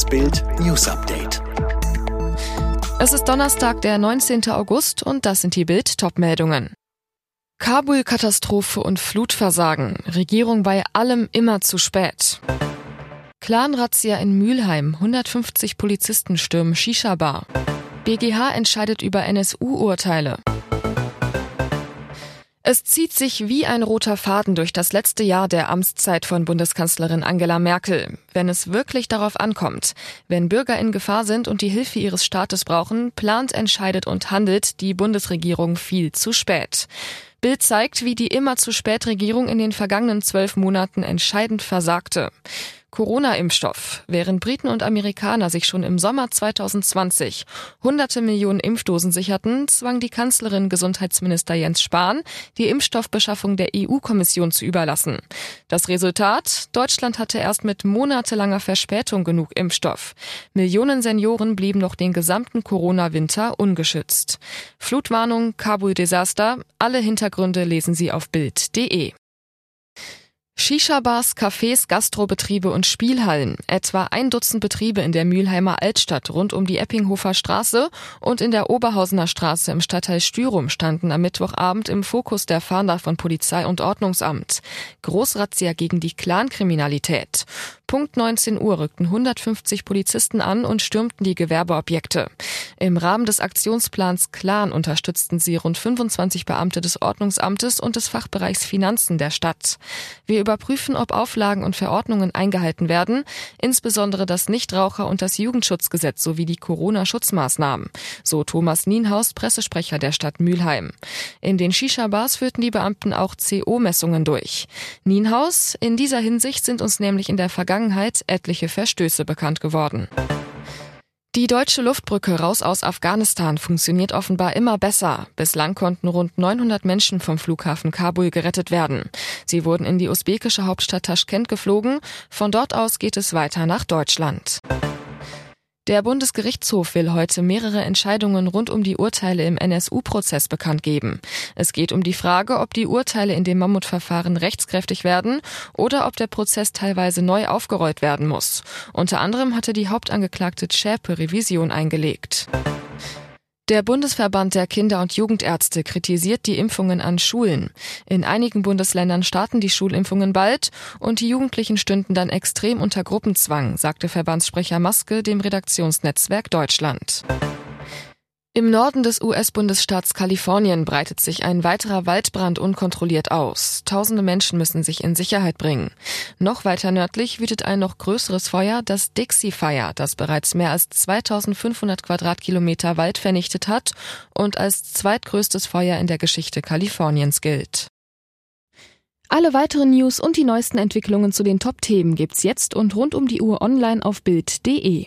Das Bild News Update. Es ist Donnerstag, der 19. August und das sind die Bild Topmeldungen. Kabul-Katastrophe und Flutversagen. Regierung bei allem immer zu spät. Clan-Razzia in Mülheim. 150 Polizisten stürmen Shisha-Bar. BGH entscheidet über NSU-Urteile. Es zieht sich wie ein roter Faden durch das letzte Jahr der Amtszeit von Bundeskanzlerin Angela Merkel. Wenn es wirklich darauf ankommt, wenn Bürger in Gefahr sind und die Hilfe ihres Staates brauchen, plant, entscheidet und handelt die Bundesregierung viel zu spät. Bild zeigt, wie die immer zu spät Regierung in den vergangenen zwölf Monaten entscheidend versagte. Corona-Impfstoff. Während Briten und Amerikaner sich schon im Sommer 2020 hunderte Millionen Impfdosen sicherten, zwang die Kanzlerin Gesundheitsminister Jens Spahn, die Impfstoffbeschaffung der EU-Kommission zu überlassen. Das Resultat? Deutschland hatte erst mit monatelanger Verspätung genug Impfstoff. Millionen Senioren blieben noch den gesamten Corona-Winter ungeschützt. Flutwarnung, Kabul-Desaster. Alle Hintergründe lesen Sie auf Bild.de. Shisha-Bars, Cafés, Gastrobetriebe und Spielhallen. Etwa ein Dutzend Betriebe in der Mülheimer Altstadt rund um die Eppinghofer Straße und in der Oberhausener Straße im Stadtteil Stürum standen am Mittwochabend im Fokus der Fahnder von Polizei und Ordnungsamt. Großrazzia gegen die Clankriminalität. Punkt 19 Uhr rückten 150 Polizisten an und stürmten die Gewerbeobjekte. Im Rahmen des Aktionsplans Clan unterstützten sie rund 25 Beamte des Ordnungsamtes und des Fachbereichs Finanzen der Stadt. Wir überprüfen, ob Auflagen und Verordnungen eingehalten werden, insbesondere das Nichtraucher- und das Jugendschutzgesetz sowie die Corona-Schutzmaßnahmen, so Thomas Nienhaus, Pressesprecher der Stadt Mülheim. In den Shisha-Bars führten die Beamten auch CO-Messungen durch. Nienhaus, in dieser Hinsicht sind uns nämlich in der Vergangenheit Vergangenheit etliche Verstöße bekannt geworden. Die deutsche Luftbrücke raus aus Afghanistan funktioniert offenbar immer besser. Bislang konnten rund 900 Menschen vom Flughafen Kabul gerettet werden. Sie wurden in die usbekische Hauptstadt Taschkent geflogen. Von dort aus geht es weiter nach Deutschland. Der Bundesgerichtshof will heute mehrere Entscheidungen rund um die Urteile im NSU-Prozess bekannt geben. Es geht um die Frage, ob die Urteile in dem Mammutverfahren rechtskräftig werden oder ob der Prozess teilweise neu aufgerollt werden muss. Unter anderem hatte die Hauptangeklagte Schäpe Revision eingelegt. Der Bundesverband der Kinder- und Jugendärzte kritisiert die Impfungen an Schulen. In einigen Bundesländern starten die Schulimpfungen bald und die Jugendlichen stünden dann extrem unter Gruppenzwang, sagte Verbandssprecher Maske dem Redaktionsnetzwerk Deutschland. Im Norden des US-Bundesstaats Kalifornien breitet sich ein weiterer Waldbrand unkontrolliert aus. Tausende Menschen müssen sich in Sicherheit bringen. Noch weiter nördlich wütet ein noch größeres Feuer, das Dixie Fire, das bereits mehr als 2500 Quadratkilometer Wald vernichtet hat und als zweitgrößtes Feuer in der Geschichte Kaliforniens gilt. Alle weiteren News und die neuesten Entwicklungen zu den Top-Themen gibt's jetzt und rund um die Uhr online auf Bild.de.